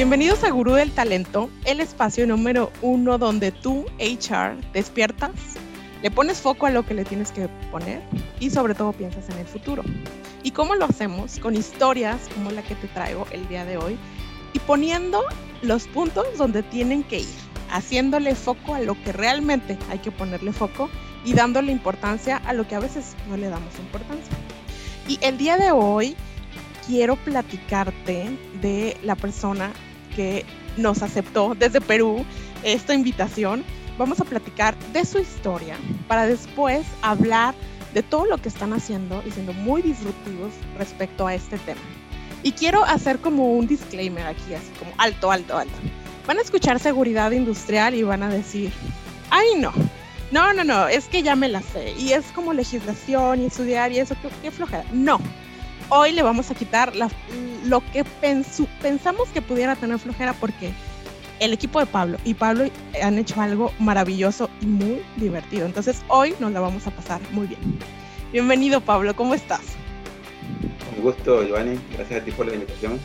Bienvenidos a Gurú del Talento, el espacio número uno donde tú, HR, despiertas, le pones foco a lo que le tienes que poner y sobre todo piensas en el futuro. ¿Y cómo lo hacemos? Con historias como la que te traigo el día de hoy y poniendo los puntos donde tienen que ir, haciéndole foco a lo que realmente hay que ponerle foco y dándole importancia a lo que a veces no le damos importancia. Y el día de hoy quiero platicarte de la persona que nos aceptó desde Perú esta invitación. Vamos a platicar de su historia para después hablar de todo lo que están haciendo y siendo muy disruptivos respecto a este tema. Y quiero hacer como un disclaimer aquí, así como alto, alto, alto. Van a escuchar seguridad industrial y van a decir, ay no, no, no, no, es que ya me la sé. Y es como legislación y estudiar y eso, qué, qué flojera. No, hoy le vamos a quitar lo que pensamos que pudiera tener flojera porque el equipo de Pablo y Pablo han hecho algo maravilloso y muy divertido. Entonces hoy nos la vamos a pasar muy bien. Bienvenido Pablo, ¿cómo estás? Un gusto, Giovanni. Gracias a ti por la invitación.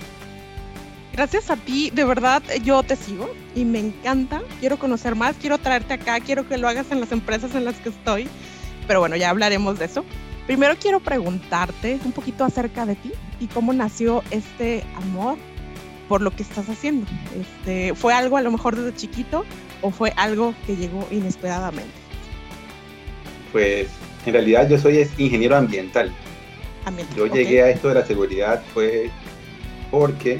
Gracias a ti, de verdad yo te sigo y me encanta. Quiero conocer más, quiero traerte acá, quiero que lo hagas en las empresas en las que estoy. Pero bueno, ya hablaremos de eso. Primero quiero preguntarte un poquito acerca de ti y cómo nació este amor por lo que estás haciendo. Este, ¿Fue algo a lo mejor desde chiquito o fue algo que llegó inesperadamente? Pues en realidad yo soy ingeniero ambiental. yo llegué a esto de la seguridad fue porque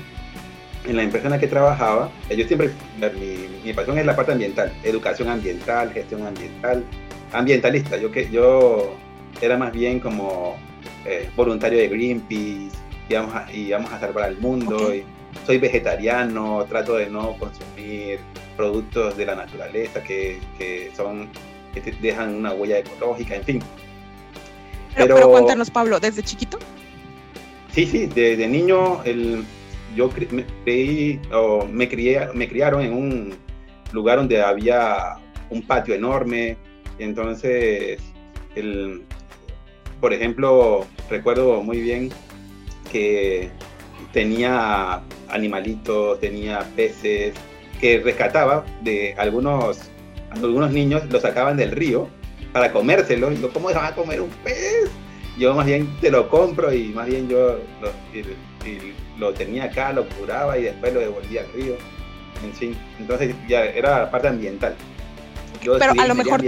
en la empresa en la que trabajaba, yo siempre, mi, mi pasión es la parte ambiental, educación ambiental, gestión ambiental, ambientalista. Yo, que, yo era más bien como eh, voluntario de Greenpeace, íbamos a, íbamos a salvar al mundo. Y soy vegetariano, trato de no consumir productos de la naturaleza que, que son que te dejan una huella ecológica, en fin. Pero, cuéntanos, Pablo, ¿desde chiquito? Sí, sí, desde niño el, yo me, creí, o me, crié, me criaron en un lugar donde había un patio enorme, entonces el, por ejemplo, recuerdo muy bien que tenía animalitos, tenía peces, que rescataba de algunos, algunos niños, los sacaban del río para comérselo. Y yo, ¿cómo van a comer un pez? Yo más bien te lo compro y más bien yo lo, lo tenía acá, lo curaba y después lo devolvía al río. En fin, entonces ya era la parte ambiental. Pero a lo mejor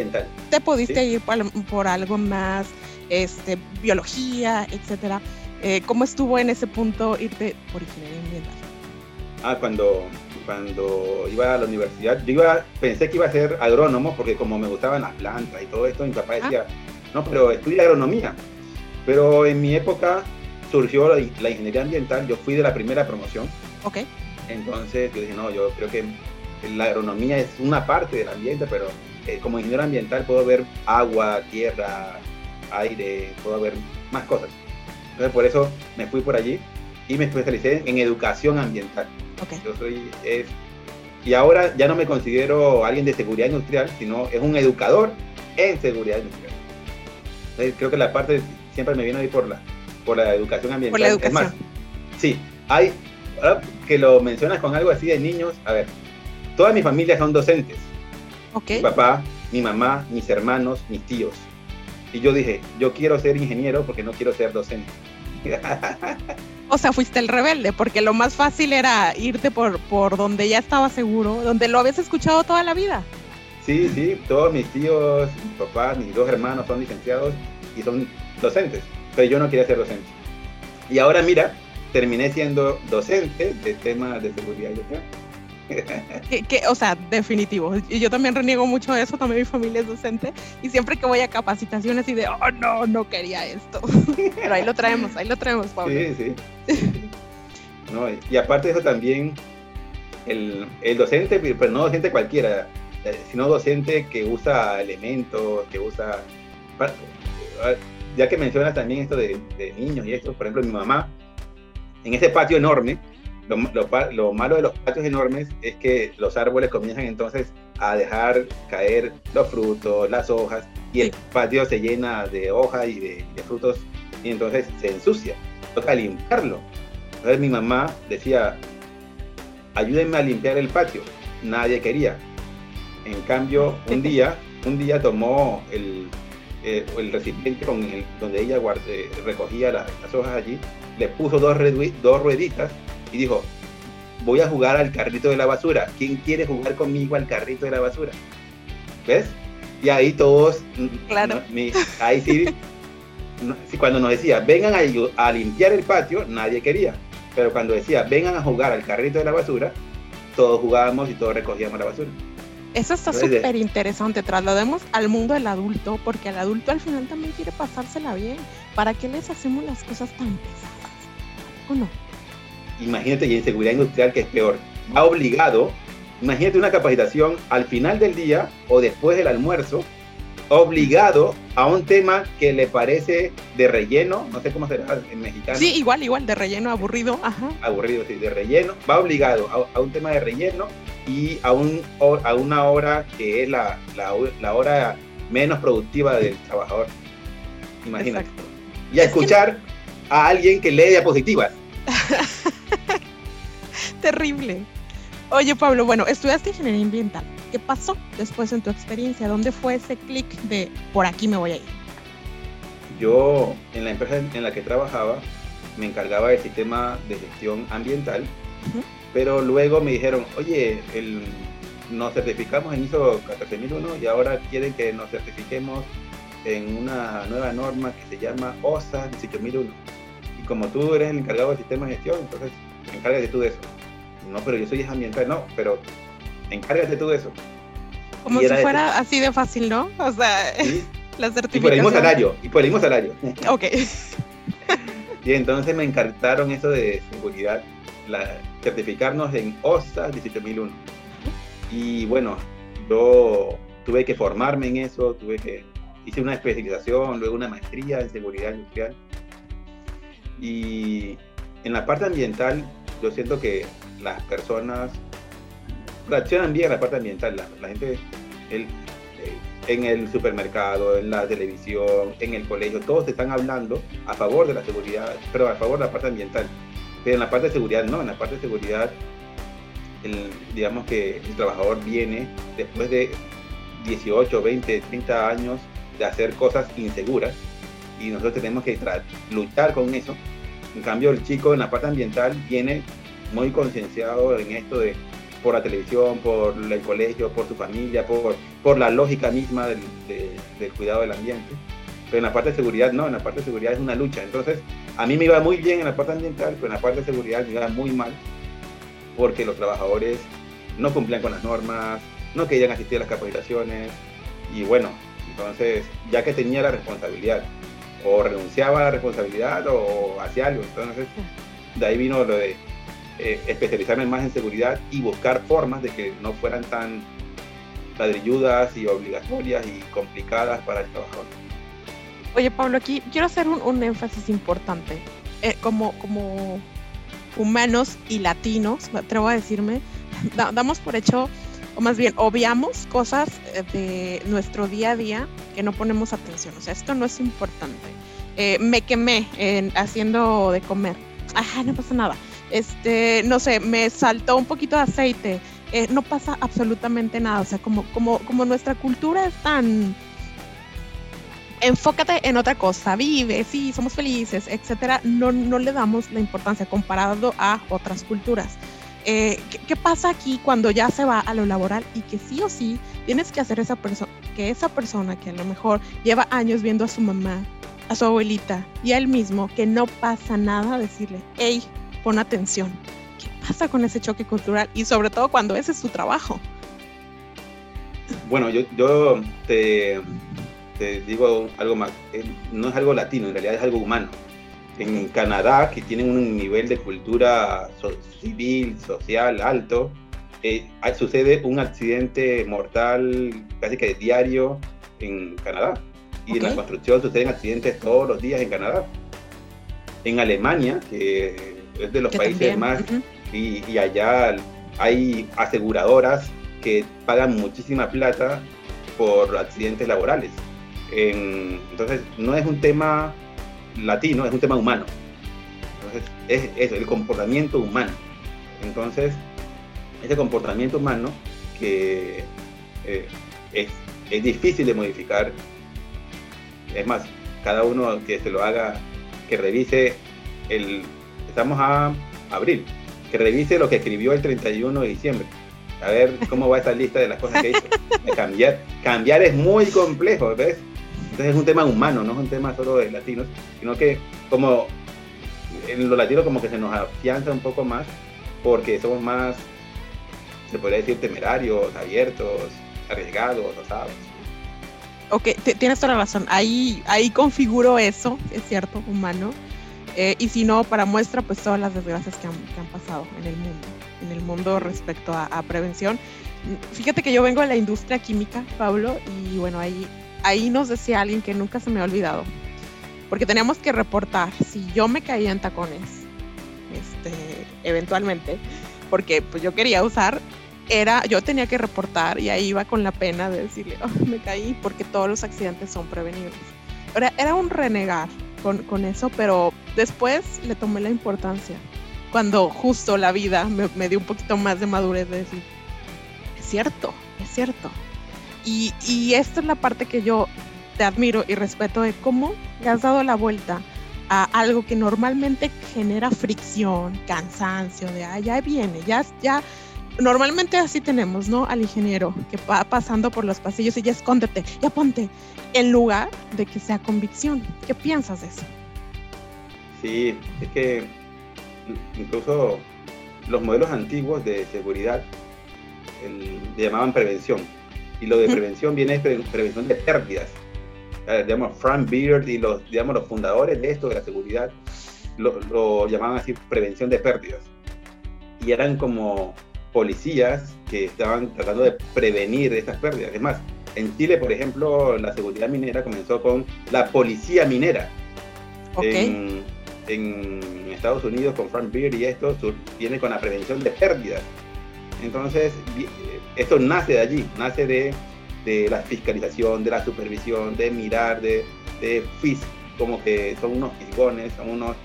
te pudiste ir por algo más este, biología, etcétera. Eh, ¿Cómo estuvo en ese punto irte por ingeniería ambiental? Ah, cuando, cuando iba a la universidad, yo iba, pensé que iba a ser agrónomo porque como me gustaban las plantas y todo esto, mi papá ah. decía, no, pero estudia agronomía. Pero en mi época surgió la, ingeniería ambiental, yo fui de la primera promoción. Ok. Entonces yo dije, no, yo creo que la agronomía es una parte del ambiente, pero eh, como ingeniero ambiental puedo ver agua, tierra, aire, puedo ver más cosas. Entonces por eso me fui por allí y me especialicé en educación ambiental. Yo soy, es, y ahora ya no me considero alguien de seguridad industrial, sino es un educador en seguridad industrial. Entonces, creo que la parte siempre me viene ahí por la, por la educación ambiental. Por la educación. Es más, sí, hay, que lo mencionas con algo así de niños, a ver, toda mi familia son docentes. Okay. Mi papá, mi mamá, mis hermanos, mis tíos. Y yo dije, yo quiero ser ingeniero porque no quiero ser docente. O sea, fuiste el rebelde, porque lo más fácil era irte por, por donde ya estaba seguro, donde lo habías escuchado toda la vida. Sí, sí, todos mis tíos, mis papás, mis dos hermanos son licenciados y son docentes, pero yo no quería ser docente. Y ahora mira, terminé siendo docente de temas de seguridad social que, o sea, definitivo. Y yo también reniego mucho de eso, también mi familia es docente. Y siempre que voy a capacitaciones y de, oh, no, no quería esto. Pero ahí lo traemos, ahí lo traemos, Pablo. Sí, sí. no, y aparte de eso también, el, el docente, pero no docente cualquiera, eh, sino docente que usa elementos, que usa... Ya que mencionas también esto de niños y esto, por ejemplo, mi mamá, en ese patio enorme, lo, malo de los patios enormes es que los árboles comienzan entonces a dejar caer los frutos, las hojas, y el patio se llena de hojas y de, frutos, y entonces se ensucia. Toca limpiarlo. Entonces mi mamá decía, ayúdenme a limpiar el patio. Nadie quería. En cambio, un día, un día tomó el, eh, el recipiente con el, donde ella guarde, recogía las hojas allí, le puso dos, dos rueditas y dijo, voy a jugar al carrito de la basura. ¿Quién quiere jugar conmigo al carrito de la basura? ¿Ves? Y ahí todos, claro. ahí sí, cuando nos decía, vengan a, a limpiar el patio, nadie quería. Pero cuando decía, vengan a jugar al carrito de la basura, todos jugábamos y todos recogíamos la basura. Eso está súper interesante. Traslademos al mundo del adulto, porque el adulto al final también quiere pasársela bien. ¿Para qué les hacemos las cosas tan pesadas? ¿O no? Imagínate, y en seguridad industrial, que es peor. Va obligado, imagínate una capacitación al final del día o después del almuerzo, obligado a un tema que le parece de relleno, no sé cómo será en mexicano. Sí, igual, igual, de relleno, aburrido, ajá. Aburrido, sí, de relleno, va obligado a, un tema de relleno y a, un, a una hora que es la, la, hora menos productiva del trabajador. Imagínate. Y a escuchar a alguien que lee diapositivas. Terrible. Oye, Pablo, bueno, estudiaste ingeniería ambiental. ¿Qué pasó después en tu experiencia? ¿Dónde fue ese clic de por aquí me voy a ir? Yo, en la empresa en la que trabajaba, me encargaba del sistema de gestión ambiental, pero luego me dijeron, oye, el, nos certificamos en ISO 14001 y ahora quieren que nos certifiquemos en una nueva norma que se llama OSA 18001. Como tú eres el encargado del sistema de gestión, entonces encárgate tú de eso. No, pero yo soy ambiental, no, pero encárgate tú de eso. Como si fuera así de fácil, ¿no? O sea, la certificación. Y por el mismo salario, y por el mismo salario. Ok. y entonces me encartaron eso de seguridad, la, certificarnos en OSA 18001. Y bueno, yo tuve que formarme en eso, tuve que, hice una especialización, luego una maestría en seguridad industrial. Y en la parte ambiental, yo siento que las personas reaccionan bien a la parte ambiental. La, gente eh, en el supermercado, en la televisión, en el colegio, todos están hablando a favor de la seguridad, pero a favor de la parte ambiental. Pero en la parte de seguridad no, en la parte de seguridad, digamos que el trabajador viene después de 18, 20, 30 años de hacer cosas inseguras y nosotros tenemos que luchar con eso. En cambio, el chico en la parte ambiental viene muy concienciado en esto de por la televisión, por el colegio, por su familia, por, por la lógica misma del, del cuidado del ambiente. Pero en la parte de seguridad no, en la parte de seguridad es una lucha. Entonces, a mí me iba muy bien en la parte ambiental, pero en la parte de seguridad me iba muy mal porque los trabajadores no cumplían con las normas, no querían asistir a las capacitaciones y bueno, entonces ya que tenía la responsabilidad, o renunciaba a la responsabilidad o hacía algo, entonces de ahí vino lo de eh, especializarme más en seguridad y buscar formas de que no fueran tan ladrilludas y obligatorias y complicadas para el trabajador. Oye Pablo, aquí quiero hacer un, énfasis importante. Eh, como, como humanos y latinos, me atrevo a decirme, damos por hecho, o más bien obviamos cosas eh, de nuestro día a día que no ponemos atención. O sea, esto no es importante. me quemé en, haciendo de comer. Ajá, no pasa nada este, no sé, me saltó un poquito de aceite, eh, no pasa absolutamente nada. O sea, como, como, como nuestra cultura es tan enfócate en otra cosa, vive, sí, somos felices, etcétera, no, no le damos la importancia comparado a otras culturas. Eh, ¿qué, pasa aquí cuando ya se va a lo laboral y que sí o sí tienes que hacer esa persona, que esa persona que a lo mejor lleva años viendo a su mamá, a su abuelita y a él mismo, que no pasa nada, decirle, hey, pon atención. ¿Qué pasa con ese choque cultural? Y sobre todo cuando ese es su trabajo. Bueno, yo, te digo algo más. Eh, no es algo latino, en realidad es algo humano. En Canadá, que tienen un nivel de cultura civil, social alto, eh, sucede un accidente mortal casi que diario en Canadá. Y en la construcción suceden accidentes todos los días en Canadá. En Alemania, que es de los países más, y, allá hay aseguradoras que pagan muchísima plata por accidentes laborales. entonces, no es un tema latino, es un tema humano. Entonces, es eso, el comportamiento humano. Entonces, ese comportamiento humano que eh, es, es difícil de modificar. Es más, cada uno que se lo haga, que revise el, estamos a abril, que revise lo que escribió el 31 de diciembre. A ver cómo va esa lista de las cosas que hizo. cambiar, cambiar es muy complejo, ¿ves? Entonces es un tema humano, no es un tema solo de latinos, sino que como en los latinos como que se nos afianza un poco más porque somos más, se podría decir, temerarios, abiertos, arriesgados, osados. Ok, tienes toda la razón. Ahí, ahí configuro eso, es cierto, humano. Eh, y si no, para muestra, pues todas las desgracias que han, que han pasado en el mundo, en el mundo respecto a, prevención. Fíjate que yo vengo de la industria química, Pablo, y bueno, ahí, ahí nos decía alguien que nunca se me ha olvidado, porque teníamos que reportar si yo me caía en tacones, este, eventualmente, porque pues yo quería usar era, yo tenía que reportar y ahí iba con la pena de decirle, oh, me caí porque todos los accidentes son prevenibles. Era, era un renegar con, con, eso, pero después le tomé la importancia. Cuando justo la vida me, me, dio un poquito más de madurez de decir, es cierto, es cierto. Y, y esta es la parte que yo te admiro y respeto de cómo le has dado la vuelta a algo que normalmente genera fricción, cansancio, de, ah, ya viene, ya, ya normalmente así tenemos, ¿no? Al ingeniero que va pasando por los pasillos y ya escóndete, ya ponte, en lugar de que sea convicción. ¿Qué piensas de eso? Sí, es que incluso los modelos antiguos de seguridad le llamaban prevención. Y lo de prevención viene de prevención de pérdidas. digamos, Frank Beard y los, digamos, los fundadores de esto, de la seguridad, lo, lo llamaban así prevención de pérdidas. Y eran como policías que estaban tratando de prevenir estas pérdidas. Es más, en Chile, por ejemplo, la seguridad minera comenzó con la policía minera. En, Estados Unidos, con Frank Beard y esto, viene con la prevención de pérdidas. Entonces, esto nace de allí, nace de, de la fiscalización, de la supervisión, de mirar, de, de como que son unos fisgones, son unos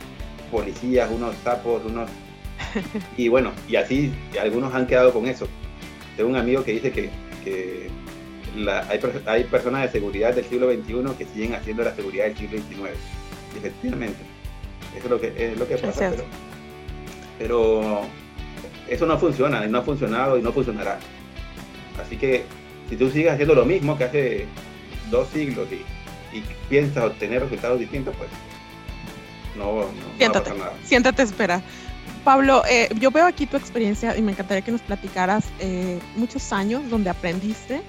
policías, unos sapos, unos y bueno, y así algunos han quedado con eso. Tengo un amigo que dice que, hay, hay, personas de seguridad del siglo XXI que siguen haciendo la seguridad del siglo XIX. efectivamente, eso es lo que, es lo que pasa. Pero, pero, eso no funciona, y no ha funcionado y no funcionará. Así que si tú sigues haciendo lo mismo que hace dos siglos y, y piensas obtener resultados distintos, pues no, no, siéntate, a nada. Siéntate, espera. Pablo, eh, yo veo aquí tu experiencia y me encantaría que nos platicaras eh, muchos años donde aprendiste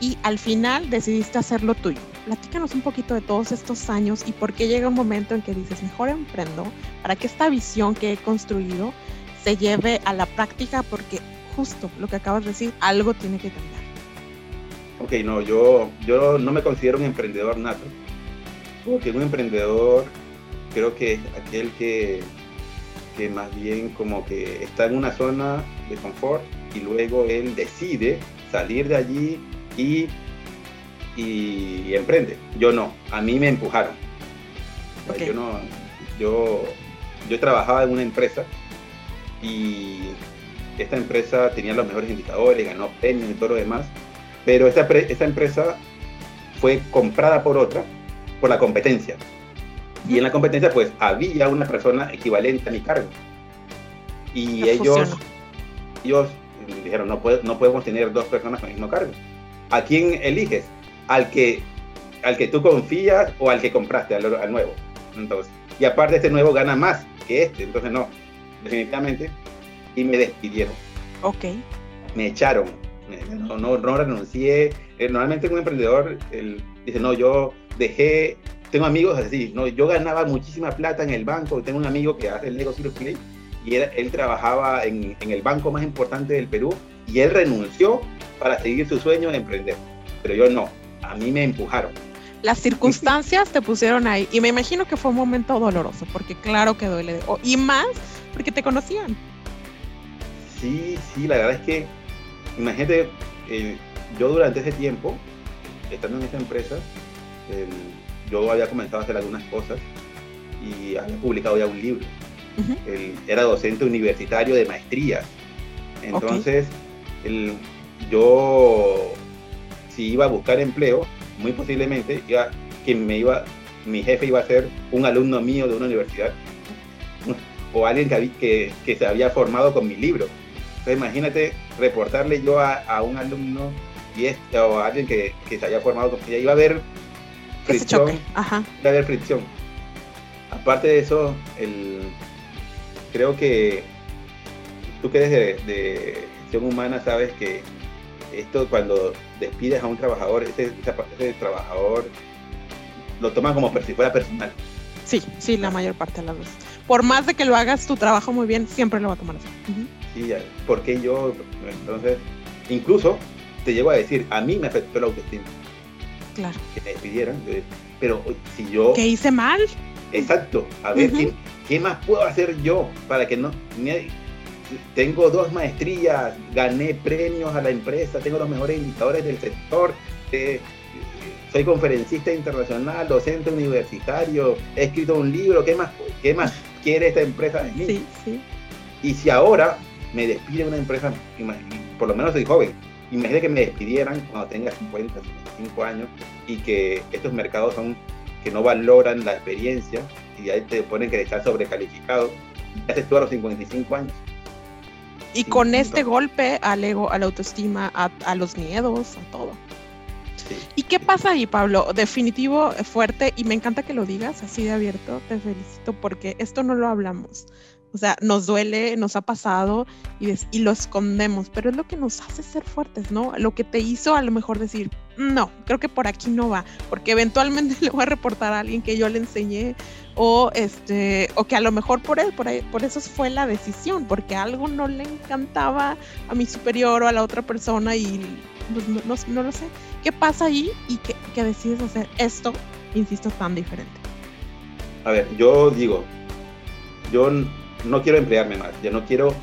y al final decidiste hacerlo tuyo. Platícanos un poquito de todos estos años y por qué llega un momento en que dices, mejor emprendo para que esta visión que he construido se lleve a la práctica porque justo lo que acabas de decir, algo tiene que cambiar. Ok, no, yo, yo no me considero un emprendedor nato, porque un emprendedor creo que es aquel que que más bien como que está en una zona de confort y luego él decide salir de allí y, y, emprende. Yo no, a mí me empujaron. Yo no, yo, yo trabajaba en una empresa y esta empresa tenía los mejores indicadores, ganó premios y todo lo demás, pero esta, esta empresa fue comprada por otra por la competencia. Y en la competencia, pues había una persona equivalente a mi cargo. Y ellos, ellos dijeron, no, no podemos tener dos personas con el mismo cargo. ¿A quién eliges? Al que, al que tú confías o al que compraste, al, nuevo. Entonces, y aparte este nuevo gana más que este, entonces no, definitivamente. Y me despidieron. Ok. Me echaron. No, no, no renuncié. Eh, normalmente un emprendedor él dice, no, yo dejé tengo amigos así, ¿no? Yo ganaba muchísima plata en el banco, tengo un amigo que hace el negocio Play y él, trabajaba en, en, el banco más importante del Perú y él renunció para seguir su sueño de emprender. Pero yo no, a mí me empujaron. Las circunstancias te pusieron ahí y me imagino que fue un momento doloroso, porque claro que duele, y más porque te conocían. Sí, sí, la verdad es que, imagínate, eh, yo durante ese tiempo, estando en esa empresa, yo había comenzado a hacer algunas cosas y había publicado ya un libro. era docente universitario de maestrías Entonces, el, yo, si iba a buscar empleo, muy posiblemente iba, que me iba, mi jefe iba a ser un alumno mío de una universidad o alguien que, que, se había formado con mi libro. Entonces, imagínate reportarle yo a, un alumno y este, o a alguien que, que, se había formado con ella. Iba a haber fricción. Iba a haber fricción. Aparte de eso, el, creo que tú que eres de, de gestión humana sabes que esto cuando despides a un trabajador, ese, ese trabajador lo toma como si fuera personal. Sí, sí, la mayor parte de las veces. Por más de que lo hagas tu trabajo muy bien, siempre lo va a tomar así. Sí, porque yo, entonces, incluso te llego a decir, a mí me afectó la autoestima. Claro. Que me despidieran, pero si yo... ¿Qué hice mal? Exacto, a ver, ¿qué, más puedo hacer yo para que no... tengo dos maestrías, gané premios a la empresa, tengo los mejores indicadores del sector, eh, soy conferencista internacional, docente universitario, he escrito un libro, ¿qué más, qué más quiere esta empresa de mí? Sí, sí. Y si ahora me despide una empresa, por lo menos soy joven, imagínate que me despidieran cuando tenga 50, 55 años y que estos mercados son que no valoran la experiencia y ahí te ponen que estar sobrecalificado, y haces tú a los 55 años. Y con este golpe al ego, a la autoestima, a los miedos, a todo. ¿Y qué pasa ahí, Pablo? Definitivo, fuerte, y me encanta que lo digas así de abierto, te felicito porque esto no lo hablamos. O sea, nos duele, nos ha pasado y, y, lo escondemos, pero es lo que nos hace ser fuertes, ¿no? Lo que te hizo a lo mejor decir, no, creo que por aquí no va, porque eventualmente le voy a reportar a alguien que yo le enseñé o este o que a lo mejor por él, por, por eso fue la decisión, porque algo no le encantaba a mi superior o a la otra persona y pues, no, no, lo sé. ¿Qué pasa ahí y que, que decides hacer esto, insisto, tan diferente? A ver, yo digo, yo no quiero emplearme más, ya no quiero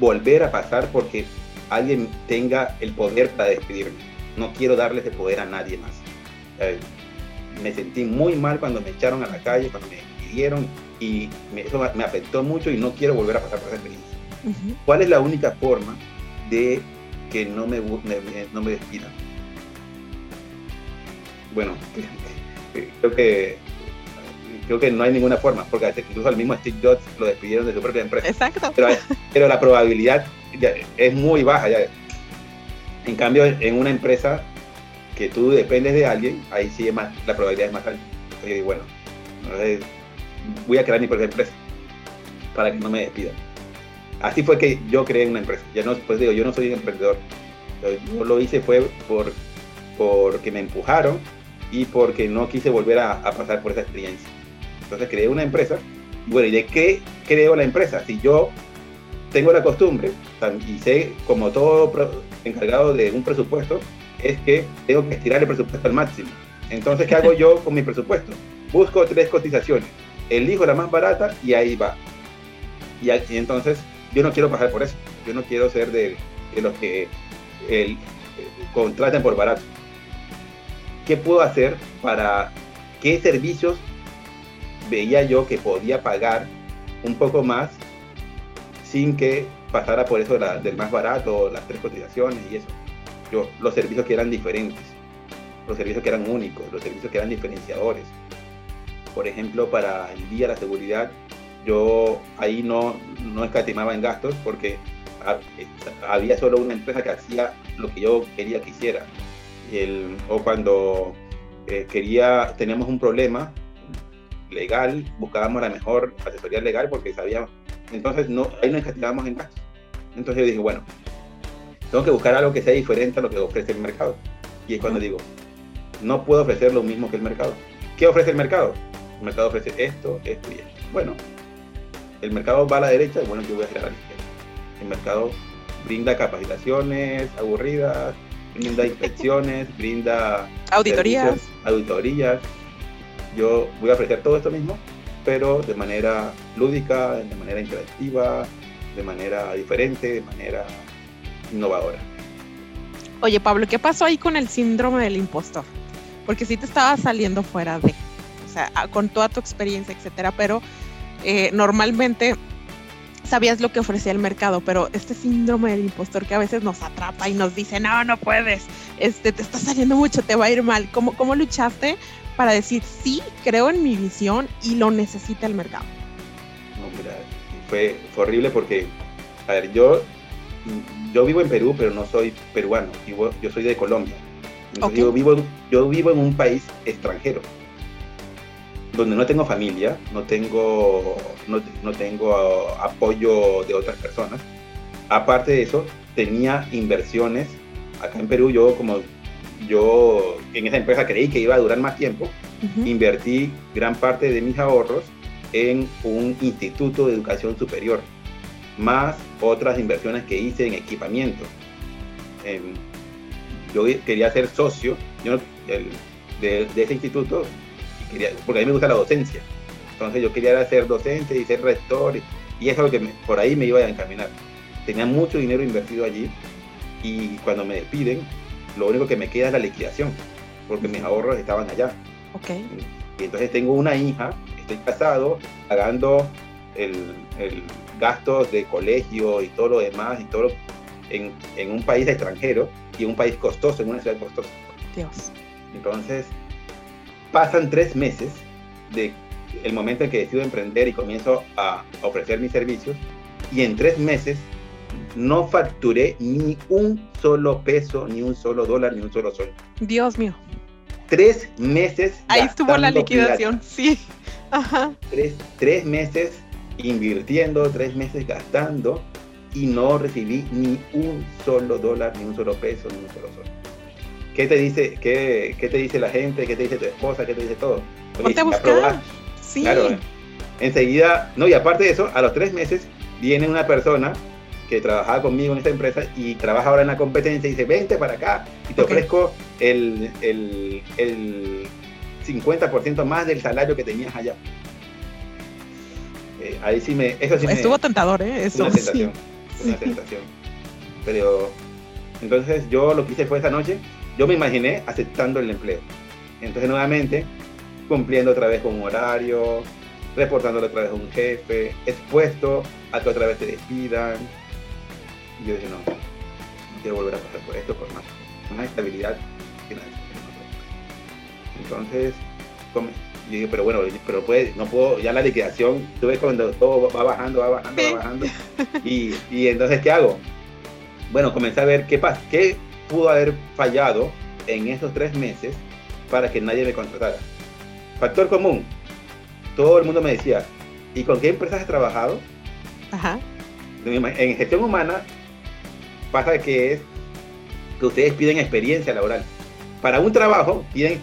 volver a pasar porque alguien tenga el poder para despedirme. No quiero darles el poder a nadie más. me sentí muy mal cuando me echaron a la calle, cuando me despidieron y eso me afectó mucho y no quiero volver a pasar por esa experiencia. ¿Cuál es la única forma de que no me, no me despidan? Bueno, creo que creo que no hay ninguna forma, porque incluso al mismo Steve Jobs lo despidieron de su propia empresa. Exacto. Pero, la probabilidad es muy baja. Ya. En cambio, en una empresa que tú dependes de alguien, ahí sí es más, la probabilidad es más alta. Y bueno, voy a crear mi propia empresa para que no me despidan. Así fue que yo creé una empresa. Ya no, pues digo, yo no soy un emprendedor. Yo lo hice fue por porque me empujaron y porque no quise volver a pasar por esa experiencia. Entonces creé una empresa. Bueno, ¿y de qué creo la empresa? Si yo tengo la costumbre y sé, como todo encargado de un presupuesto, es que tengo que estirar el presupuesto al máximo. Entonces, ¿qué hago yo con mi presupuesto? Busco tres cotizaciones, elijo la más barata y ahí va. Y, entonces, yo no quiero pasar por eso. Yo no quiero ser de, los que el, contraten por barato. ¿Qué puedo hacer para qué servicios veía yo que podía pagar un poco más sin que pasara por eso del más barato, las tres cotizaciones y eso. Yo, los servicios que eran diferentes, los servicios que eran únicos, los servicios que eran diferenciadores. Por ejemplo, para el día de la seguridad, yo ahí no, no escatimaba en gastos porque había solo una empresa que hacía lo que yo quería que hiciera. El, o cuando eh, quería, tenemos un problema, legal, buscábamos la mejor asesoría legal porque sabíamos, entonces no, ahí no escatimábamos en gastos. Entonces yo dije, bueno, tengo que buscar algo que sea diferente a lo que ofrece el mercado. Y es cuando digo, no puedo ofrecer lo mismo que el mercado. ¿Qué ofrece el mercado? El mercado ofrece esto, esto y esto. Bueno, el mercado va a la derecha, bueno, yo voy a hacer a la izquierda. El mercado brinda capacitaciones aburridas, brinda inspecciones, brinda auditorías, auditorías, yo voy a ofrecer todo esto mismo, pero de manera lúdica, de manera interactiva, de manera diferente, de manera innovadora. Oye, Pablo, ¿qué pasó ahí con el síndrome del impostor? Porque sí te estaba saliendo fuera de, o sea, con toda tu experiencia, etcétera, pero eh, normalmente sabías lo que ofrecía el mercado, pero este síndrome del impostor que a veces nos atrapa y nos dice, no, no puedes, este, te está saliendo mucho, te va a ir mal. ¿Cómo, cómo luchaste para decir, sí, creo en mi visión y lo necesita el mercado? No, mira, fue, horrible porque, a ver, yo, yo vivo en Perú, pero no soy peruano, yo soy de Colombia. Yo, vivo, yo vivo en un país extranjero donde no tengo familia, no tengo, no, tengo apoyo de otras personas. Aparte de eso, tenía inversiones. Acá en Perú yo como yo en esa empresa creí que iba a durar más tiempo, invertí gran parte de mis ahorros en un instituto de educación superior, más otras inversiones que hice en equipamiento. yo quería ser socio de, ese instituto porque a mí me gusta la docencia. Entonces yo quería ser docente y ser rector y, eso es lo que por ahí me iba a encaminar. Tenía mucho dinero invertido allí y cuando me despiden, lo único que me queda es la liquidación, porque mis ahorros estaban allá. Okay. Y entonces tengo una hija, estoy casado, pagando el, el gastos de colegio y todo lo demás y todo en, en un país extranjero y un país costoso, en una ciudad costosa. Dios. Entonces, Pasan tres meses de el momento en que decido emprender y comienzo a ofrecer mis servicios y en tres meses no facturé ni un solo peso, ni un solo dólar, ni un solo sol. Dios mío. Tres meses. Ahí estuvo la liquidación, sí. Ajá. Tres, tres meses invirtiendo, tres meses gastando y no recibí ni un solo dólar, ni un solo peso, ni un solo sol. ¿Qué te dice, qué, qué, te dice la gente? ¿Qué te dice tu esposa? ¿Qué te dice todo? Ponte a buscar. Sí. Claro. Enseguida, no, y aparte de eso, a los tres meses viene una persona que trabajaba conmigo en esta empresa y trabaja ahora en la competencia y dice, vente para acá y te ofrezco el, el, el 50% más del salario que tenías allá. Eh, ahí sí me... Eso sí Estuvo tentador, ¿eh? Eso, una tentación. Una tentación. Pero entonces yo lo que hice fue esa noche, yo me imaginé aceptando el empleo. Entonces nuevamente, cumpliendo otra vez con un horario, reportándole otra vez a un jefe, expuesto a que otra vez te despidan. Y yo dije, no, no quiero volver a pasar por esto, por más, más estabilidad. Entonces, yo dije, pero bueno, pero puede, no puedo, ya la liquidación, tú ves cuando todo va bajando, va bajando, va bajando. Y, y entonces, ¿qué hago? Bueno, comencé a ver qué pasa, qué pudo haber fallado en esos tres meses para que nadie me contratara. Factor común, todo el mundo me decía, ¿y con qué empresas has trabajado? Ajá. En gestión humana pasa que es que ustedes piden experiencia laboral. Para un trabajo piden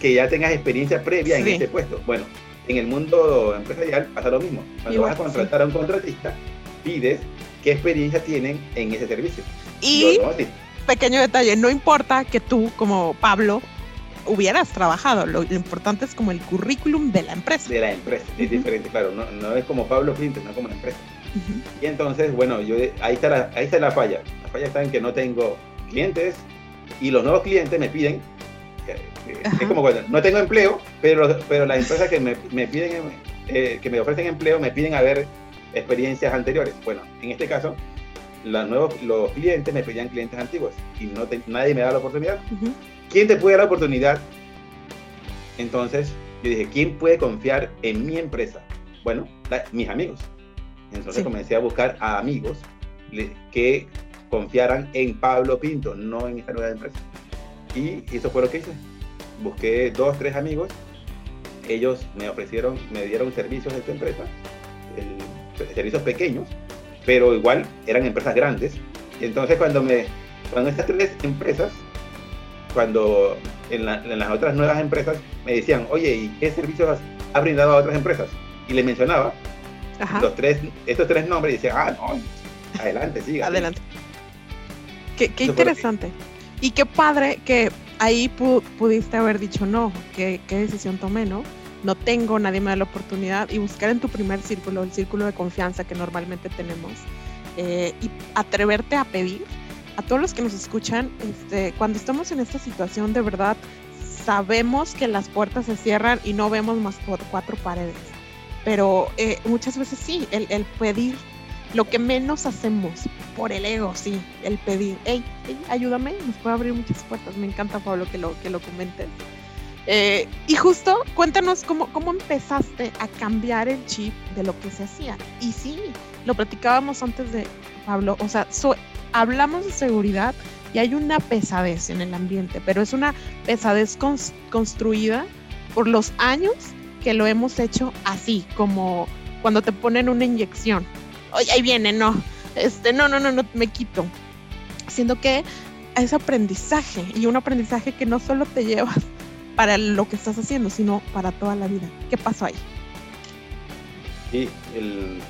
que ya tengas experiencia previa en ese puesto. Bueno, en el mundo empresarial pasa lo mismo. Cuando vas a contratar a un contratista, pides qué experiencia tienen en ese servicio. Y, pequeño detalle, no importa que tú, como Pablo, hubieras trabajado, lo, importante es como el currículum de la empresa. De la empresa, es diferente, claro, no, no, es como Pablo Pinto, no como la empresa. Y entonces, bueno, yo, ahí, está la, ahí está la falla. La falla está en que no tengo clientes y los nuevos clientes me piden, es como cuando no tengo empleo, pero, pero las empresas que me, me piden, eh, que me ofrecen empleo me piden a ver experiencias anteriores. Bueno, en este caso, los nuevos los clientes me pedían clientes antiguos y no nadie me da la oportunidad. ¿Quién te puede dar la oportunidad? Entonces yo dije, ¿quién puede confiar en mi empresa? Bueno, mis amigos. Entonces comencé a buscar a amigos que confiaran en Pablo Pinto, no en esta nueva empresa. Y eso fue lo que hice. Busqué dos, tres amigos. Ellos me ofrecieron, me dieron servicios de esta empresa, servicios pequeños, pero igual eran empresas grandes. Entonces cuando me, cuando estas tres empresas, cuando en, las otras nuevas empresas me decían, oye, ¿y qué servicios has, brindado a otras empresas? Y les mencionaba los tres, estos tres nombres y decían, ah, no, adelante, siga. adelante. Qué, qué interesante. Y qué padre que ahí pudiste haber dicho no, qué, qué decisión tomé, ¿no? No tengo, nadie me da la oportunidad y buscar en tu primer círculo, el círculo de confianza que normalmente tenemos eh, y atreverte a pedir a todos los que nos escuchan, este, cuando estamos en esta situación de verdad sabemos que las puertas se cierran y no vemos más por cuatro paredes, pero eh, muchas veces sí, el, pedir lo que menos hacemos por el ego, sí, el pedir, hey, ayúdame, nos puede abrir muchas puertas. Me encanta, Pablo, que lo, que lo comentes. Eh, y justo, cuéntanos cómo, cómo empezaste a cambiar el chip de lo que se hacía. Y sí, lo platicábamos antes de Pablo, o sea, hablamos de seguridad y hay una pesadez en el ambiente, pero es una pesadez construida por los años que lo hemos hecho así, como cuando te ponen una inyección. Oye, ahí viene, no, este, no, no, no, no, me quito. Siendo que es aprendizaje y un aprendizaje que no solo te llevas para lo que estás haciendo, sino para toda la vida. ¿Qué pasó ahí? Sí, el,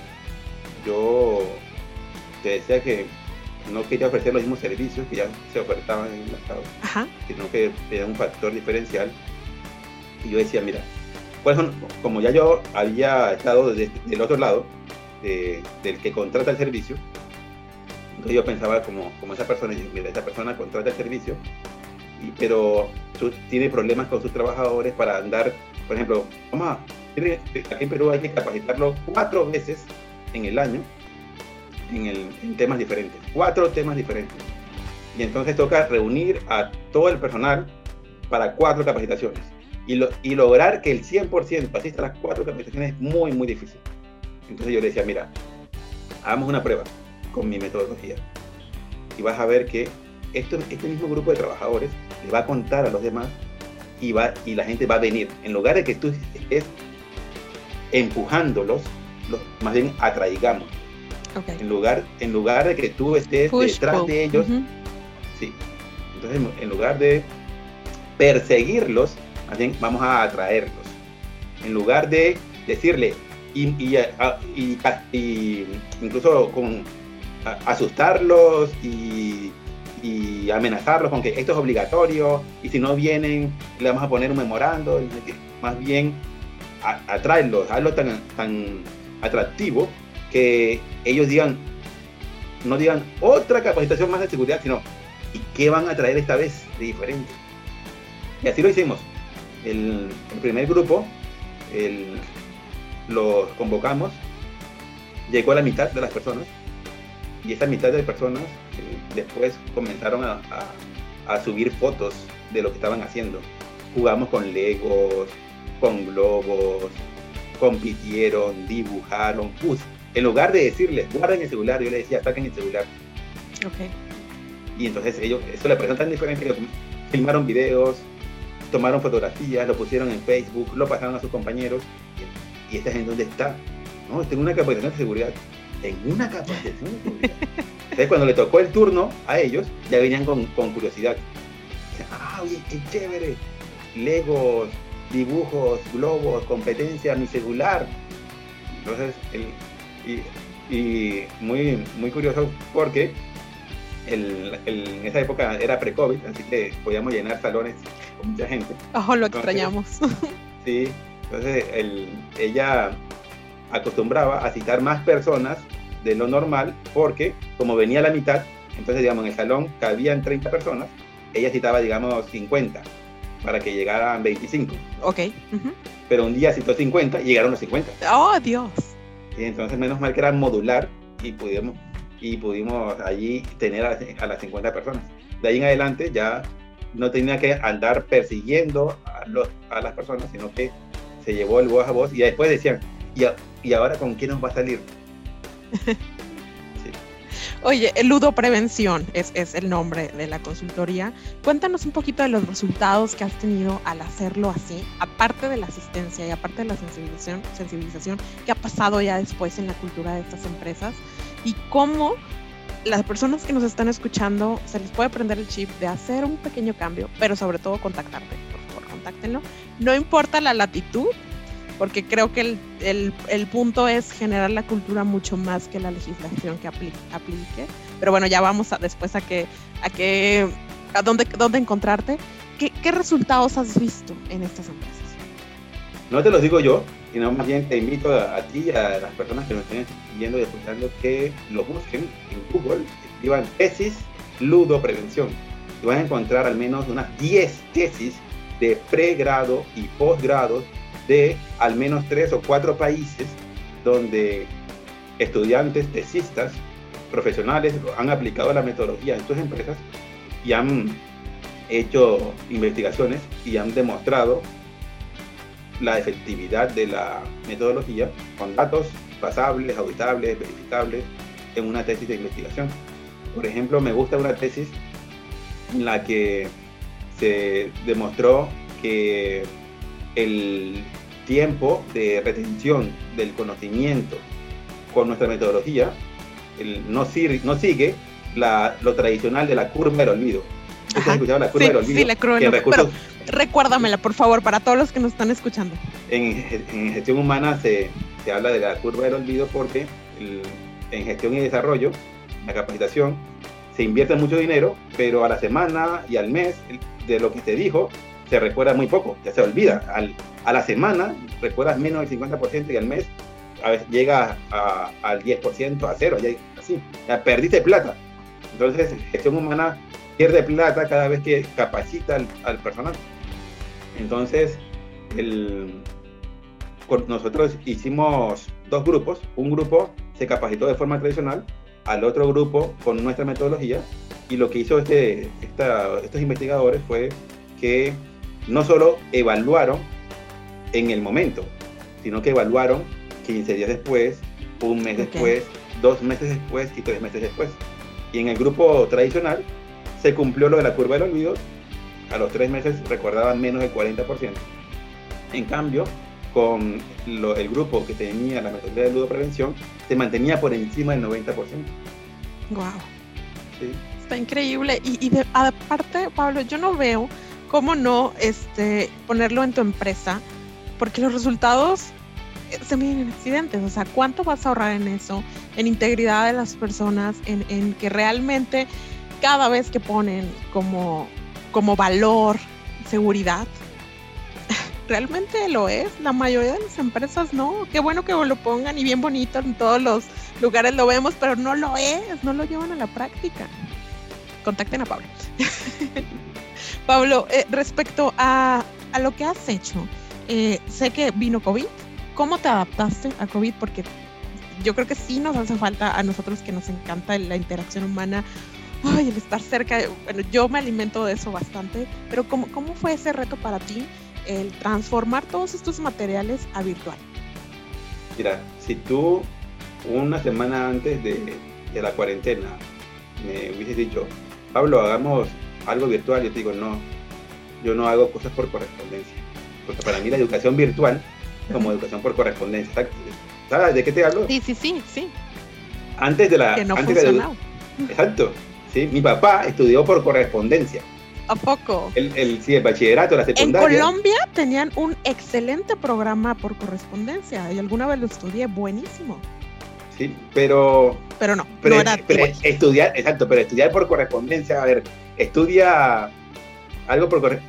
yo te decía que no quería ofrecer los mismos servicios que ya se ofertaban en el mercado, sino que era un factor diferencial. Y yo decía, mira, pues, como ya yo había estado del otro lado, del que contrata el servicio, entonces yo pensaba como, como esa persona, mira, esa persona contrata el servicio, pero tiene problemas con sus trabajadores para andar, por ejemplo, a, aquí en Perú hay que capacitarlo cuatro veces en el año en, temas diferentes, cuatro temas diferentes. Y entonces toca reunir a todo el personal para cuatro capacitaciones. Y, y lograr que el 100% asista a las cuatro capacitaciones es muy, muy difícil. Entonces yo le decía, mira, hagamos una prueba con mi metodología. Y vas a ver que esto, este mismo grupo de trabajadores le va a contar a los demás y, va, y la gente va a venir. En lugar de que tú estés empujándolos, los, más bien atraigamos. En, lugar, en lugar de que tú estés detrás de ellos, sí. Entonces, en lugar de perseguirlos, más bien vamos a atraerlos. En lugar de decirle, y, y, incluso con asustarlos y, amenazarlos con que esto es obligatorio y si no vienen le vamos a poner un memorando, más bien atraerlos, hazlo tan, tan atractivo que ellos digan, no digan otra capacitación más de seguridad, sino ¿y qué van a traer esta vez de diferente? Y así lo hicimos. El, primer grupo el, los convocamos, llegó a la mitad de las personas y esa mitad de personas después comenzaron a, a, subir fotos de lo que estaban haciendo. Jugamos con legos, con globos, compitieron, dibujaron, pus, en lugar de decirles, guarden el celular, yo les decía, saquen el celular. Ok. Y entonces ellos, eso le pareció tan diferente que filmaron videos, tomaron fotografías, lo pusieron en Facebook, lo pasaron a sus compañeros. Y, esta gente, ¿dónde está? No, tengo una capacitación de seguridad. En una capacitación de seguridad. Entonces, cuando le tocó el turno a ellos, ya venían con, con curiosidad. Ah, oye, qué chévere. Legos, dibujos, globos, competencia, mi celular. Entonces, el, y, muy, muy curioso porque el, en esa época era pre-COVID, así que podíamos llenar salones con mucha gente. Ojo, lo extrañamos. Sí, entonces ella acostumbraba a citar más personas de lo normal porque como venía a la mitad, entonces digamos en el salón cabían 30 personas, ella citaba digamos 50 para que llegaran 25. Ok. Pero un día citó 50 y llegaron los 50. Oh, Dios. Y entonces menos mal que era modular y pudimos, y pudimos allí tener a, las 50 personas. De ahí en adelante ya no tenía que andar persiguiendo a, los, a las personas, sino que se llevó el voz a voz y después decían, ¿y, y ahora con quién nos va a salir? Oye, Ludo Prevención es, es, el nombre de la consultoría. Cuéntanos un poquito de los resultados que has tenido al hacerlo así, aparte de la asistencia y aparte de la sensibilización, sensibilización que ha pasado ya después en la cultura de estas empresas y cómo las personas que nos están escuchando se les puede prender el chip de hacer un pequeño cambio, pero sobre todo contactarte. Por favor, contáctenlo. No importa la latitud, porque creo que el, el, el, punto es generar la cultura mucho más que la legislación que aplique. aplique. Pero bueno, ya vamos a, después a que, a que, a dónde, dónde encontrarte. ¿Qué, ¿Qué resultados has visto en estas empresas? No te los digo yo, sino más bien te invito a, ti y a las personas que nos estén viendo y escuchando que lo busquen en Google, escriban tesis ludo prevención y van a encontrar al menos unas 10 tesis de pregrado y posgrado de al menos tres o cuatro países donde estudiantes, tesistas, profesionales han aplicado la metodología en sus empresas y han hecho investigaciones y han demostrado la efectividad de la metodología con datos pasables, auditables, verificables en una tesis de investigación. Por ejemplo, me gusta una tesis en la que se demostró que el tiempo de retención del conocimiento con nuestra metodología no, no sigue lo tradicional de la curva del olvido. ¿Has escuchado la curva del olvido? Sí, la curva del olvido. recuérdamela, por favor, para todos los que nos están escuchando. En, gestión humana se, se, habla de la curva del olvido porque en gestión y desarrollo, la capacitación, se invierte mucho dinero, pero a la semana y al mes de lo que se dijo, se recuerda muy poco, ya se olvida. A la semana recuerdas menos del 50% y al mes a veces llega al 10%, a cero, ya, así, ya perdiste plata. Entonces, gestión humana pierde plata cada vez que capacita al, personal. Entonces, nosotros hicimos dos grupos. Un grupo se capacitó de forma tradicional, al otro grupo con nuestra metodología. Y lo que hizo este, estos investigadores fue que no solo evaluaron en el momento, sino que evaluaron 15 días después, un mes después, dos meses después y tres meses después. Y en el grupo tradicional se cumplió lo de la curva del olvido. A los tres meses recordaban menos del 40%. En cambio, con el grupo que tenía la metodología de ludo prevención, se mantenía por encima del 90%. Wow. Está increíble. Y, de, aparte, Pablo, yo no veo cómo no este, ponerlo en tu empresa, porque los resultados se miden en accidentes. O sea, ¿cuánto vas a ahorrar en eso? En integridad de las personas, en, que realmente cada vez que ponen como, como valor seguridad, realmente lo es. La mayoría de las empresas no. Qué bueno que lo pongan y bien bonito en todos los lugares lo vemos, pero no lo es, no lo llevan a la práctica. Contacten a Pablo. Pablo, eh, respecto a, a, lo que has hecho, eh, sé que vino COVID, ¿Cómo te adaptaste a COVID? Porque yo creo que sí nos hace falta a nosotros que nos encanta la interacción humana, ay, el estar cerca. Bueno, yo me alimento de eso bastante, pero ¿cómo, cómo fue ese reto para ti el transformar todos estos materiales a virtual? Mira, si tú una semana antes de, de la cuarentena me hubieses dicho, Pablo, hagamos algo virtual, yo te digo, no, yo no hago cosas por correspondencia. Porque para mí la educación virtual como educación por correspondencia. ¿Sabes de qué te hablo? Sí, sí, sí, sí. Antes de la... Que no antes Exacto. Sí, mi papá estudió por correspondencia. ¿A poco? El, el, sí, el bachillerato, la secundaria. En Colombia tenían un excelente programa por correspondencia y alguna vez lo estudié, buenísimo. Sí, pero... Pero no, pero, no era pero estudiar, exacto, pero estudiar por correspondencia, a ver, estudia algo por.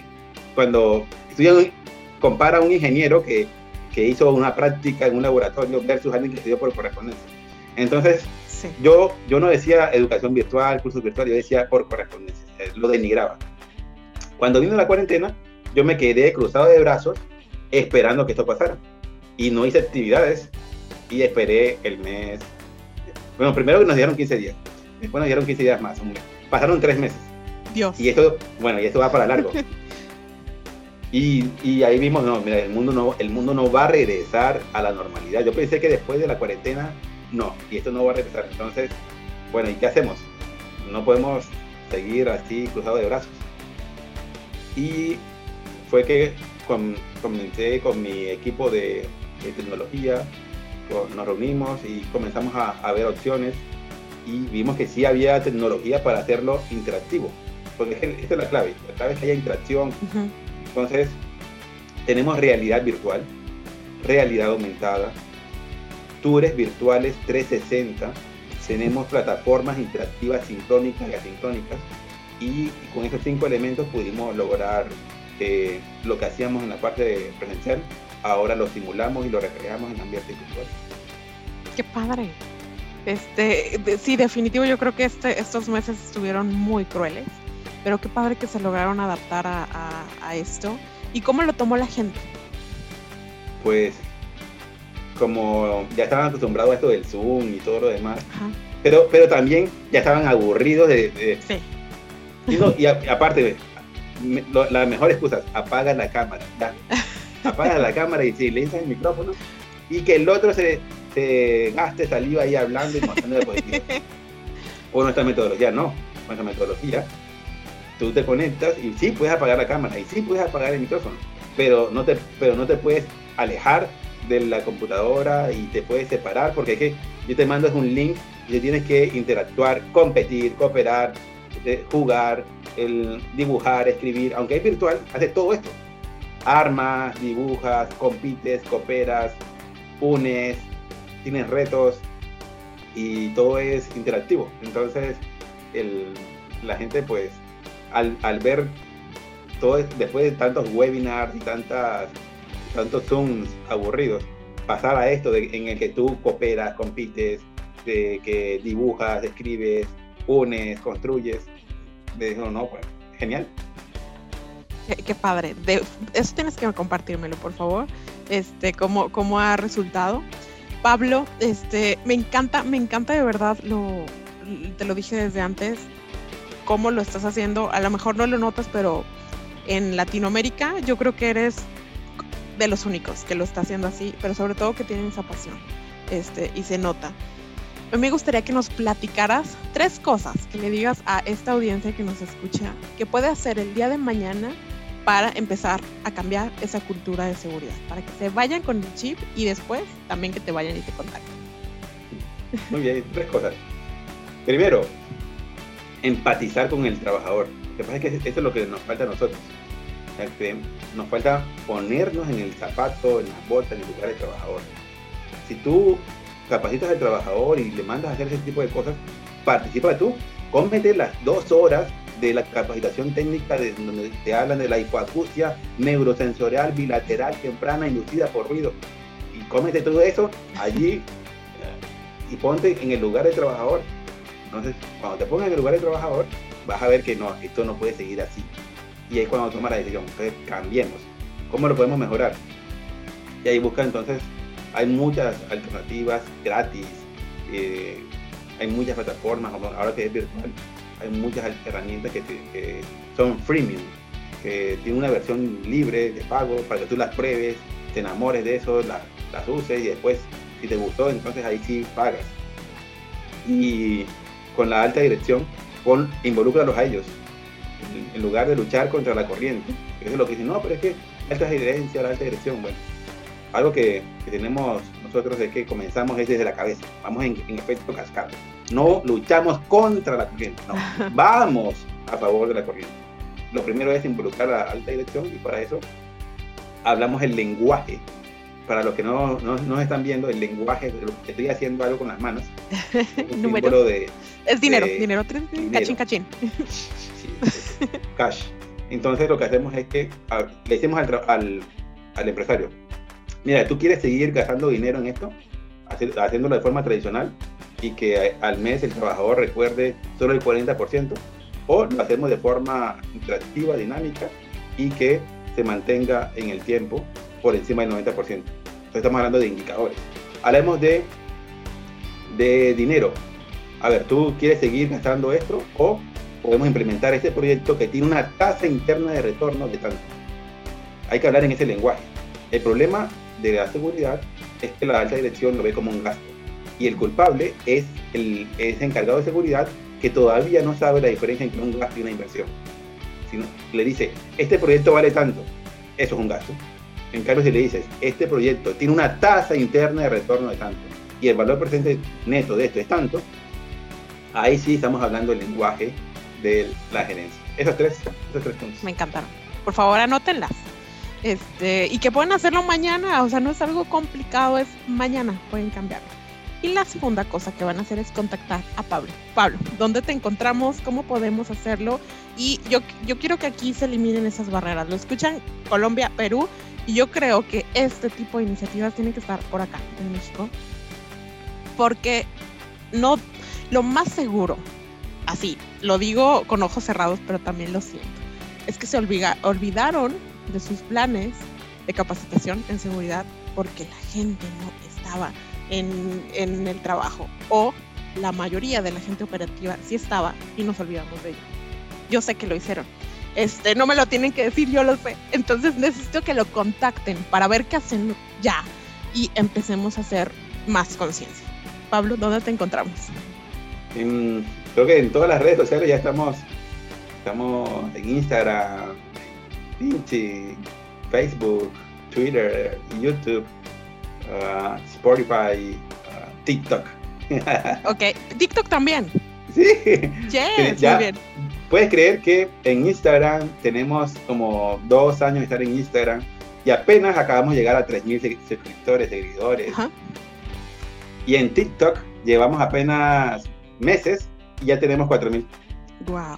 Cuando estudia, compara a un ingeniero que que hizo una práctica en un laboratorio versus alguien que estudió por correspondencia. Entonces, yo, yo no decía educación virtual, cursos virtuales, yo decía por correspondencia, eh, lo denigraba. Cuando vino la cuarentena, yo me quedé cruzado de brazos esperando que esto pasara. Y no hice actividades y esperé el mes. Bueno, primero nos dieron 15 días, después nos dieron 15 días más, Pasaron tres meses. Dios. Y esto, bueno, y esto va para largo. Y, ahí vimos, no, mira, el mundo no, el mundo no va a regresar a la normalidad. Yo pensé que después de la cuarentena, no, y esto no va a regresar. Entonces, bueno, ¿y qué hacemos? No podemos seguir así cruzado de brazos. Y fue que comencé con mi equipo de, tecnología, nos reunimos y comenzamos a, ver opciones y vimos que sí había tecnología para hacerlo interactivo. Porque esta es la clave, la clave es que haya interacción. Entonces, tenemos realidad virtual, realidad aumentada, tours virtuales 360, tenemos plataformas interactivas sincrónicas y asincrónicas, y con esos cinco elementos pudimos lograr eh, lo que hacíamos en la parte presencial, ahora lo simulamos y lo recreamos en ambiente virtual. Qué padre. Este, sí, definitivo, yo creo que este, estos meses estuvieron muy crueles pero qué padre que se lograron adaptar a, esto. ¿Y cómo lo tomó la gente? Pues como ya estaban acostumbrados a esto del Zoom y todo lo demás, pero, pero también ya estaban aburridos de... sí. Y, aparte, la mejor excusa, apaga la cámara, ya. Apaga la cámara y silencia el micrófono y que el otro se, se gaste saliva ahí hablando y mostrando positivo. o nuestra metodología, no. Nuestra metodología, tú te conectas y sí puedes apagar la cámara y sí puedes apagar el micrófono, pero no te, pero no te puedes alejar de la computadora y te puedes separar porque es que yo te mando un link y tienes que interactuar, competir, cooperar, eh, jugar, el dibujar, escribir, aunque es virtual, hace todo esto. Armas, dibujas, compites, cooperas, unes, tienes retos y todo es interactivo. Entonces, la gente pues al, ver todo después de tantos webinars y tantas, tantos Zooms aburridos, pasar a esto en el que tú cooperas, compites, de que dibujas, escribes, unes, construyes, me dijo, no, pues, genial. Qué, padre. Eso tienes que compartírmelo, por favor. Este, cómo, cómo ha resultado. Pablo, este, me encanta, me encanta de verdad lo, te lo dije desde antes, cómo lo estás haciendo. A lo mejor no lo notas, pero en Latinoamérica yo creo que eres de los únicos que lo está haciendo así, pero sobre todo que tienen esa pasión, este, y se nota. A mí me gustaría que nos platicaras tres cosas que le digas a esta audiencia que nos escucha que puede hacer el día de mañana para empezar a cambiar esa cultura de seguridad, para que se vayan con el chip y después también que te vayan y te contacten. Muy bien, tres cosas. Primero, empatizar con el trabajador. Lo que pasa es que eso es lo que nos falta a nosotros. nos falta ponernos en el zapato, en las botas, en el lugar del trabajador. Si tú capacitas al trabajador y le mandas a hacer ese tipo de cosas, participa tú, cómete las dos horas de la capacitación técnica de donde te hablan de la hipoacusia neurosensorial bilateral temprana inducida por ruido. Y cómete todo eso allí eh, y ponte en el lugar del trabajador. Entonces, cuando te pongas en el lugar del trabajador, vas a ver que no, esto no puede seguir así. Y ahí cuando tomas la decisión, entonces cambiemos. ¿Cómo lo podemos mejorar? Y ahí busca entonces, hay muchas alternativas gratis, eh, hay muchas plataformas, ahora que es virtual, hay muchas herramientas que, son freemium, que tienen una versión libre de pago para que tú las pruebes, te enamores de eso, las, uses y después, si te gustó, entonces ahí sí pagas. Y con la alta dirección, con, involúcralos a ellos, en, lugar de luchar contra la corriente. Eso es lo que dicen, no, pero es que alta gerencia, la alta dirección, bueno, algo que, tenemos nosotros es que comenzamos es desde la cabeza, vamos en, en efecto cascada no luchamos contra la corriente, no, vamos a favor de la corriente. Lo primero es involucrar a la alta dirección y para eso hablamos el lenguaje. Para los que no, no, están viendo, el lenguaje, estoy haciendo algo con las manos. Número de, es dinero, dinero, cachín, cachín. cash. Entonces lo que hacemos es que le decimos al, al, al empresario, mira, tú quieres seguir gastando dinero en esto, haciéndolo de forma tradicional, y que al mes el trabajador recuerde solo el 40%, o lo hacemos de forma interactiva, dinámica y que se mantenga en el tiempo por encima del 90%. Entonces estamos hablando de indicadores. Hablemos de, de dinero. A ver, ¿tú quieres seguir gastando esto o podemos implementar este proyecto que tiene una tasa interna de retorno de tanto? Hay que hablar en ese lenguaje. El problema de la seguridad es que la alta dirección lo ve como un gasto y el culpable es el es encargado de seguridad que todavía no sabe la diferencia entre un gasto y una inversión. Sino le dice, este proyecto vale tanto, eso es un gasto. En cambio, si le dices, este proyecto tiene una tasa interna de retorno de tanto y el valor presente neto de esto es tanto, ahí sí estamos hablando del lenguaje de la gerencia. Esos tres, esos tres puntos. Me encantaron. Por favor, anótenlas. Este, y que pueden hacerlo mañana, o sea, no es algo complicado, es mañana, pueden cambiarlo. Y la segunda cosa que van a hacer es contactar a Pablo. Pablo, ¿dónde te encontramos? ¿Cómo podemos hacerlo? Y yo, yo quiero que aquí se eliminen esas barreras. Lo escuchan Colombia, Perú, y yo creo que este tipo de iniciativas tienen que estar por acá, en México. Porque no, lo más seguro, así, lo digo con ojos cerrados, pero también lo siento, es que se olvidaron de sus planes de capacitación en seguridad porque la gente no estaba en, el trabajo o la mayoría de la gente operativa sí estaba y nos olvidamos de ello. Yo sé que lo hicieron. Este, no me lo tienen que decir, yo lo sé. Entonces necesito que lo contacten para ver qué hacen ya y empecemos a hacer más conciencia. Pablo, ¿dónde te encontramos? Creo que en todas las redes sociales ya estamos, estamos en Instagram, Pinchi, Facebook, Twitter, YouTube, uh, Spotify, uh, TikTok. ok, TikTok también. Sí. Yes, ya, muy bien. Puedes creer que en Instagram tenemos como dos años de estar en Instagram y apenas acabamos de llegar a 3.000 suscriptores, seguidores. Y en TikTok llevamos apenas meses y ya tenemos 4.000. ¡Wow!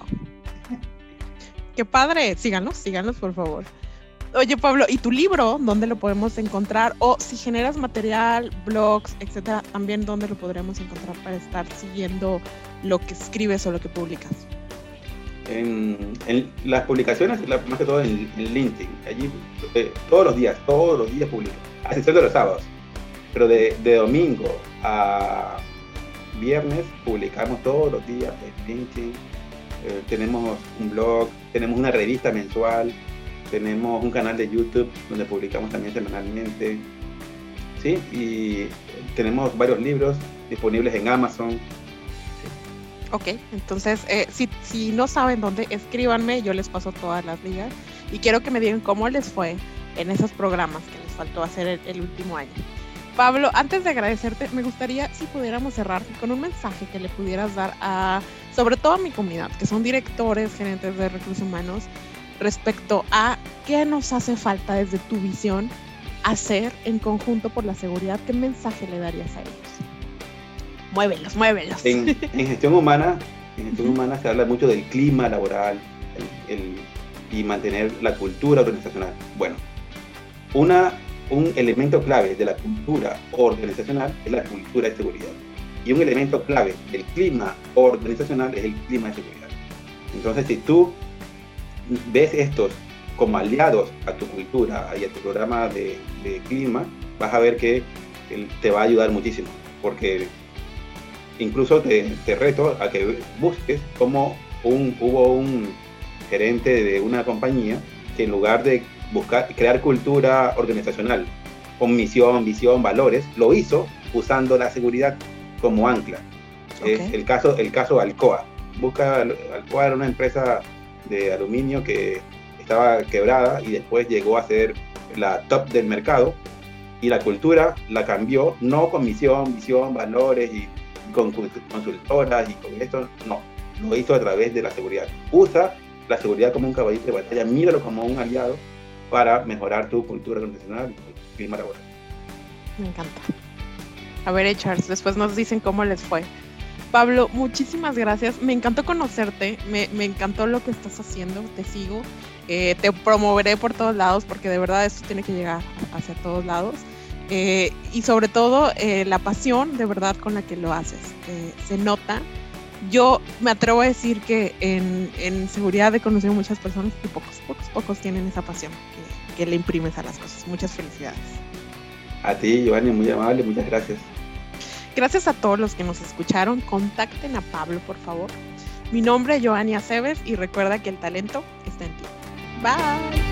¡Qué padre! Síganos, síganos por favor. Oye, Pablo, ¿y tu libro dónde lo podemos encontrar? O si generas material, blogs, etcétera, también dónde lo podremos encontrar para estar siguiendo lo que escribes o lo que publicas en, las publicaciones, más que todo en, LinkedIn. Allí eh, todos los días, todos los días publico, a excepción de los sábados. Pero de, domingo a viernes publicamos todos los días en LinkedIn. Eh, tenemos un blog, tenemos una revista mensual, tenemos un canal de YouTube donde publicamos también semanalmente. ¿sí? Y tenemos varios libros disponibles en Amazon, Ok, entonces eh, si, si no saben dónde, escríbanme, yo les paso todas las ligas y quiero que me digan cómo les fue en esos programas que les faltó hacer el, último año. Pablo, antes de agradecerte, me gustaría si pudiéramos cerrar con un mensaje que le pudieras dar a, sobre todo a mi comunidad, que son directores, gerentes de recursos humanos, respecto a qué nos hace falta desde tu visión hacer en conjunto por la seguridad, ¿qué mensaje le darías a ellos? Muévelos, muévelos. En, gestión humana, en gestión humana se habla mucho del clima laboral y mantener la cultura organizacional. Bueno, una, un elemento clave de la cultura organizacional es la cultura de seguridad. Y un elemento clave del clima organizacional es el clima de seguridad. Entonces, si tú ves estos como aliados a tu cultura y a tu programa de, clima, vas a ver que te va a ayudar muchísimo. Porque incluso te, reto a que busques cómo un, hubo un gerente de una compañía que en lugar de buscar crear cultura organizacional con misión, visión, valores, lo hizo usando la seguridad como ancla. Es el caso, el caso Alcoa. Busca Alcoa era una empresa de aluminio que estaba quebrada y después llegó a ser la top del mercado y la cultura la cambió no con misión, visión, valores y con consultoras y con esto, no, lo hizo a través de la seguridad. Usa la seguridad como un caballito de batalla, míralo como un aliado para mejorar tu cultura organizacional y tu clima laboral. Me encanta. A ver, Charles, después nos dicen cómo les fue. Pablo, muchísimas gracias. Me encantó conocerte, me, me encantó lo que estás haciendo, te sigo, eh, te promoveré por todos lados porque de verdad esto tiene que llegar hacia todos lados. Eh, y sobre todo eh, la pasión de verdad con la que lo haces. se nota. Yo me atrevo a decir que en, en, seguridad he conocido muchas personas y pocos, pocos, pocos tienen esa pasión que, que le imprimes a las cosas. Muchas felicidades. A ti, Giovanni, muy amable, muchas gracias. Gracias a todos los que nos escucharon. Contacten a Pablo, por favor. Mi nombre es Giovanni Aceves y recuerda que el talento está en ti. Bye.